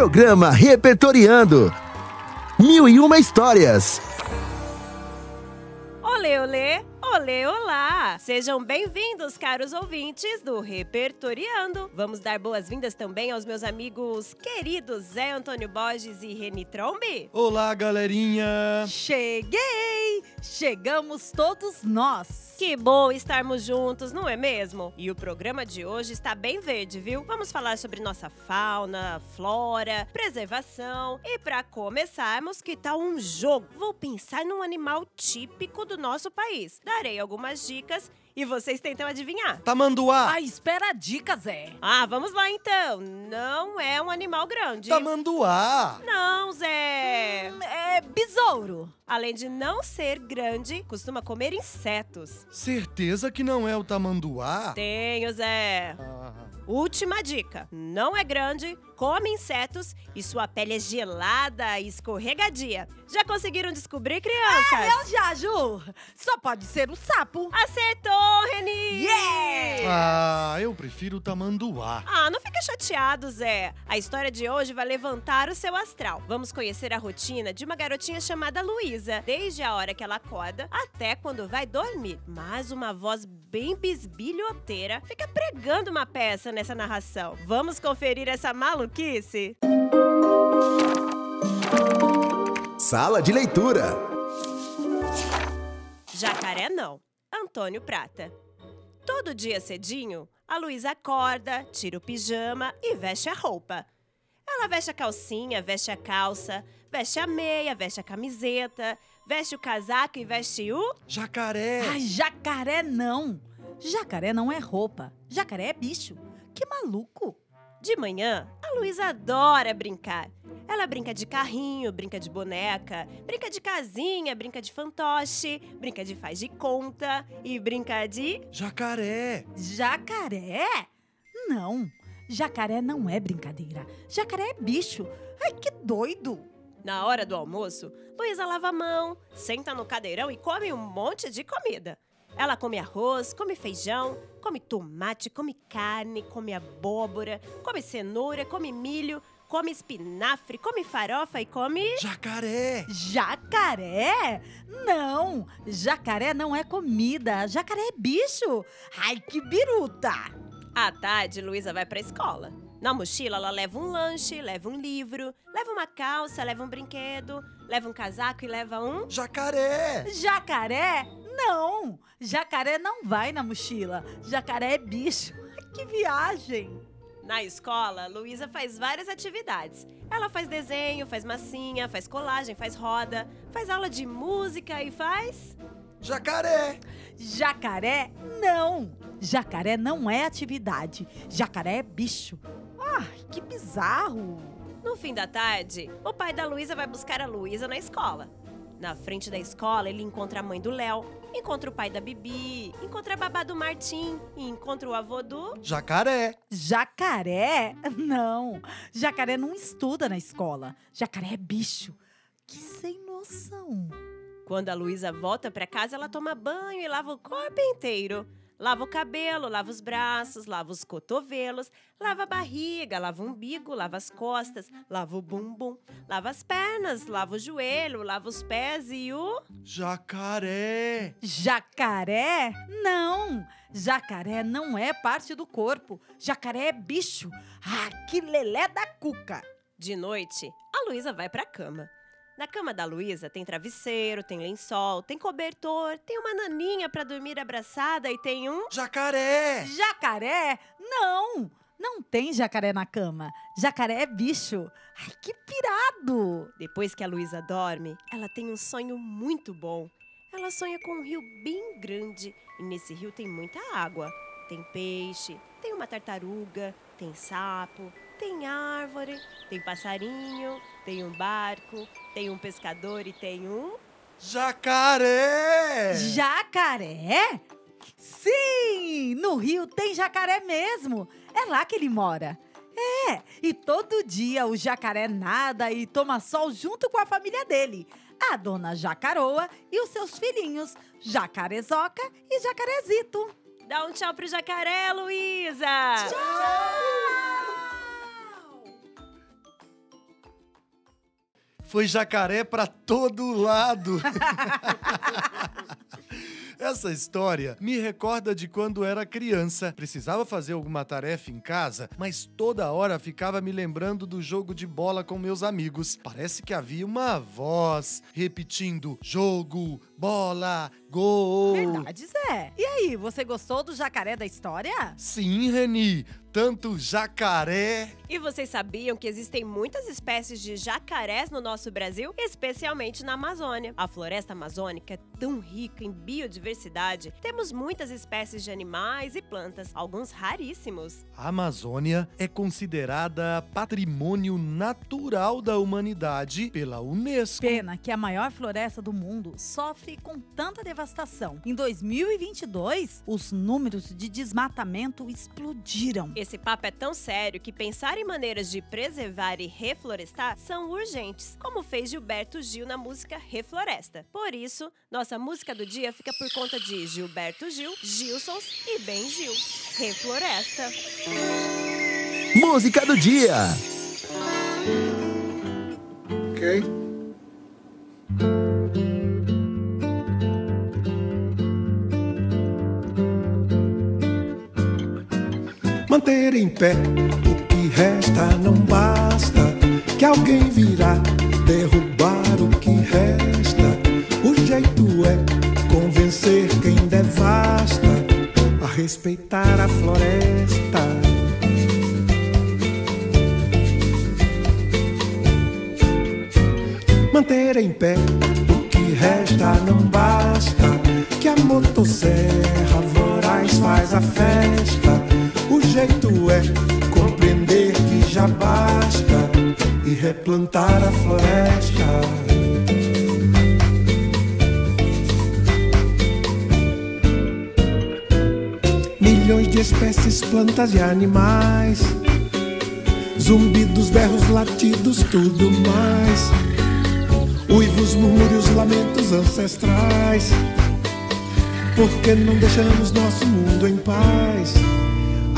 Programa Repertoriando. Mil e uma histórias. Olê, olê, olê, olá! Sejam bem-vindos, caros ouvintes do Repertoriando. Vamos dar boas-vindas também aos meus amigos queridos Zé Antônio Borges e Reni Trombi. Olá, galerinha! Cheguei! Chegamos todos nós! Que bom estarmos juntos, não é mesmo? E o programa de hoje está bem verde, viu? Vamos falar sobre nossa fauna, flora, preservação. E para começarmos, que tal um jogo? Vou pensar num animal típico do nosso país. Darei algumas dicas e vocês tentam adivinhar. Tamanduá! Ah, espera a dica, Zé! Ah, vamos lá então. Não é um animal grande. Tamanduá! Não, Zé. Hum, é besouro! Além de não ser grande, costuma comer insetos. Certeza que não é o tamanduá? Tenho, Zé. Ah, Última dica: não é grande, come insetos e sua pele é gelada e escorregadia. Já conseguiram descobrir, crianças? Eu já, Ju! Só pode ser um sapo! Acertou, Reni! ah, eu prefiro o tamanduá. Ah, não fica chateado, Zé. A história de hoje vai levantar o seu astral. Vamos conhecer a rotina de uma garotinha chamada Luísa, desde a hora que ela acorda até quando vai dormir. Mas uma voz bem bisbilhoteira fica pregando uma peça nessa narração. Vamos conferir essa maluquice? Sala de leitura. Jacaré não. Antônio Prata. Todo dia cedinho, a Luísa acorda, tira o pijama e veste a roupa. Ela veste a calcinha, veste a calça, veste a meia, veste a camiseta, veste o casaco e veste o. Jacaré! Ai, jacaré não! Jacaré não é roupa. Jacaré é bicho. Que maluco! De manhã, a Luísa adora brincar. Ela brinca de carrinho, brinca de boneca, brinca de casinha, brinca de fantoche, brinca de faz de conta e brinca de. Jacaré! Jacaré? Não! Jacaré não é brincadeira. Jacaré é bicho. Ai, que doido! Na hora do almoço, Luísa lava a mão, senta no cadeirão e come um monte de comida. Ela come arroz, come feijão, come tomate, come carne, come abóbora, come cenoura, come milho, come espinafre, come farofa e come. Jacaré! Jacaré? Não! Jacaré não é comida. Jacaré é bicho. Ai, que biruta! À tarde, Luísa vai pra escola. Na mochila, ela leva um lanche, leva um livro, leva uma calça, leva um brinquedo, leva um casaco e leva um. Jacaré! Jacaré? Não! Jacaré não vai na mochila. Jacaré é bicho. Ai, Que viagem! Na escola, Luísa faz várias atividades. Ela faz desenho, faz massinha, faz colagem, faz roda, faz aula de música e faz. Jacaré! Jacaré? Não! Jacaré não é atividade. Jacaré é bicho. Ai, que bizarro! No fim da tarde, o pai da Luísa vai buscar a Luísa na escola. Na frente da escola, ele encontra a mãe do Léo, encontra o pai da Bibi, encontra a babá do Martim e encontra o avô do. Jacaré! Jacaré? Não! Jacaré não estuda na escola. Jacaré é bicho. Que sem noção. Quando a Luísa volta pra casa, ela toma banho e lava o corpo inteiro. Lava o cabelo, lava os braços, lava os cotovelos, lava a barriga, lava o umbigo, lava as costas, lava o bumbum, lava as pernas, lava o joelho, lava os pés e o. Jacaré! Jacaré? Não! Jacaré não é parte do corpo. Jacaré é bicho. Ah, que lelé da cuca! De noite, a Luísa vai pra cama. Na cama da Luísa tem travesseiro, tem lençol, tem cobertor, tem uma naninha pra dormir abraçada e tem um. Jacaré! Jacaré? Não! Não tem jacaré na cama. Jacaré é bicho. Ai, que pirado! Depois que a Luísa dorme, ela tem um sonho muito bom. Ela sonha com um rio bem grande e nesse rio tem muita água. Tem peixe, tem uma tartaruga, tem sapo, tem árvore, tem passarinho, tem um barco, tem um pescador e tem um. Jacaré! Jacaré? Sim! No Rio tem jacaré mesmo. É lá que ele mora. É, e todo dia o jacaré nada e toma sol junto com a família dele. A dona Jacaroa e os seus filhinhos, Jacarezoca e Jacarezito. Dá um tchau pro jacaré, Luísa! Foi jacaré pra todo lado. Essa história me recorda de quando era criança. Precisava fazer alguma tarefa em casa, mas toda hora ficava me lembrando do jogo de bola com meus amigos. Parece que havia uma voz repetindo: jogo, bola, gol. Verdade, Zé. E aí, você gostou do jacaré da história? Sim, Reni. Tanto jacaré. E vocês sabiam que existem muitas espécies de jacarés no nosso Brasil, especialmente na Amazônia? A floresta amazônica é tão rica em biodiversidade. Temos muitas espécies de animais e plantas, alguns raríssimos. A Amazônia é considerada patrimônio natural da humanidade pela Unesco. Pena que a maior floresta do mundo sofre com tanta devastação. Em 2022, os números de desmatamento explodiram. Esse papo é tão sério que pensar em maneiras de preservar e reflorestar são urgentes, como fez Gilberto Gil na música Refloresta. Por isso, nossa música do dia fica por conta de Gilberto Gil, Gilsons e Ben Gil. Refloresta. Música do dia. Okay. Manter em pé o que resta não basta. Que alguém virá derrubar o que resta. O jeito é convencer quem devasta a respeitar a floresta. Manter em pé o que resta não basta. Que a motosserra voraz faz a festa. O jeito é compreender que já basta e replantar a floresta. Milhões de espécies, plantas e animais. Zumbidos, berros, latidos, tudo mais. Uivos, murmúrios, lamentos ancestrais. Por que não deixamos nosso mundo em paz?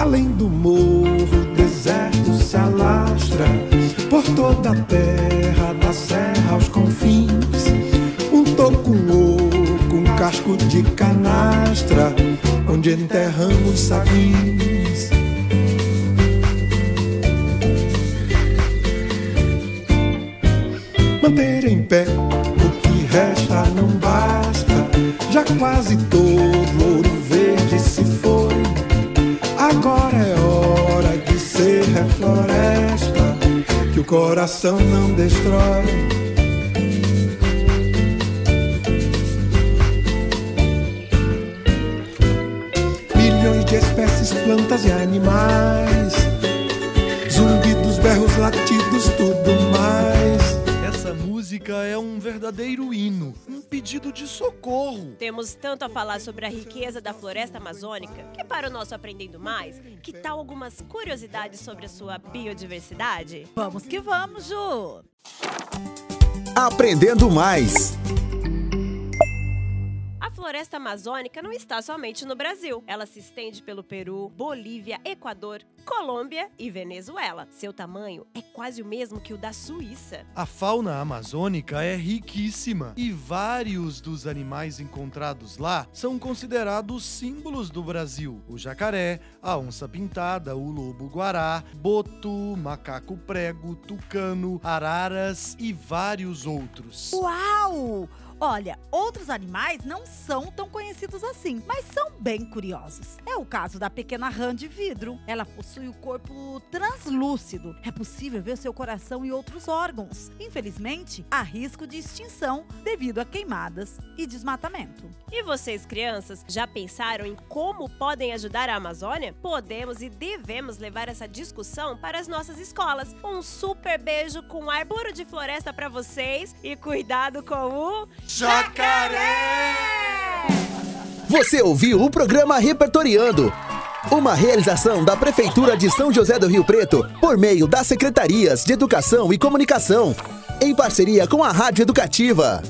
Além do morro, o deserto se alastra por toda a terra, da serra aos confins. Um toco, oco, um casco de canastra, onde enterramos sabins. Manter em pé o que resta não basta. Já quase todo ouro. Agora é hora de ser refloresta, que o coração não destrói. Milhões de espécies, plantas e animais. Zumbidos, berros, latidos, tudo mais. Essa música é um verdadeiro hino, pedido de socorro. Temos tanto a falar sobre a riqueza da floresta amazônica que, para o nosso Aprendendo Mais, que tal algumas curiosidades sobre a sua biodiversidade? Vamos que vamos, Ju! Aprendendo mais. A floresta amazônica não está somente no Brasil. Ela se estende pelo Peru, Bolívia, Equador, Colômbia e Venezuela. Seu tamanho é quase o mesmo que o da Suíça. A fauna amazônica é riquíssima e vários dos animais encontrados lá são considerados símbolos do Brasil: o jacaré, a onça pintada, o lobo-guará, boto, macaco prego, tucano, araras e vários outros. Uau! Olha, outros animais não são tão conhecidos assim, mas são bem curiosos. É o caso da pequena rã de vidro. Ela possui o corpo translúcido. É possível ver seu coração e outros órgãos. Infelizmente, há risco de extinção devido a queimadas e desmatamento. E vocês, crianças, já pensaram em como podem ajudar a Amazônia? Podemos e devemos levar essa discussão para as nossas escolas. Um super beijo com arburo de floresta para vocês e cuidado com o Jacaré! Você ouviu o programa Repertoriando. Uma realização da Prefeitura de São José do Rio Preto por meio das Secretarias de Educação e Comunicação, em parceria com a Rádio Educativa.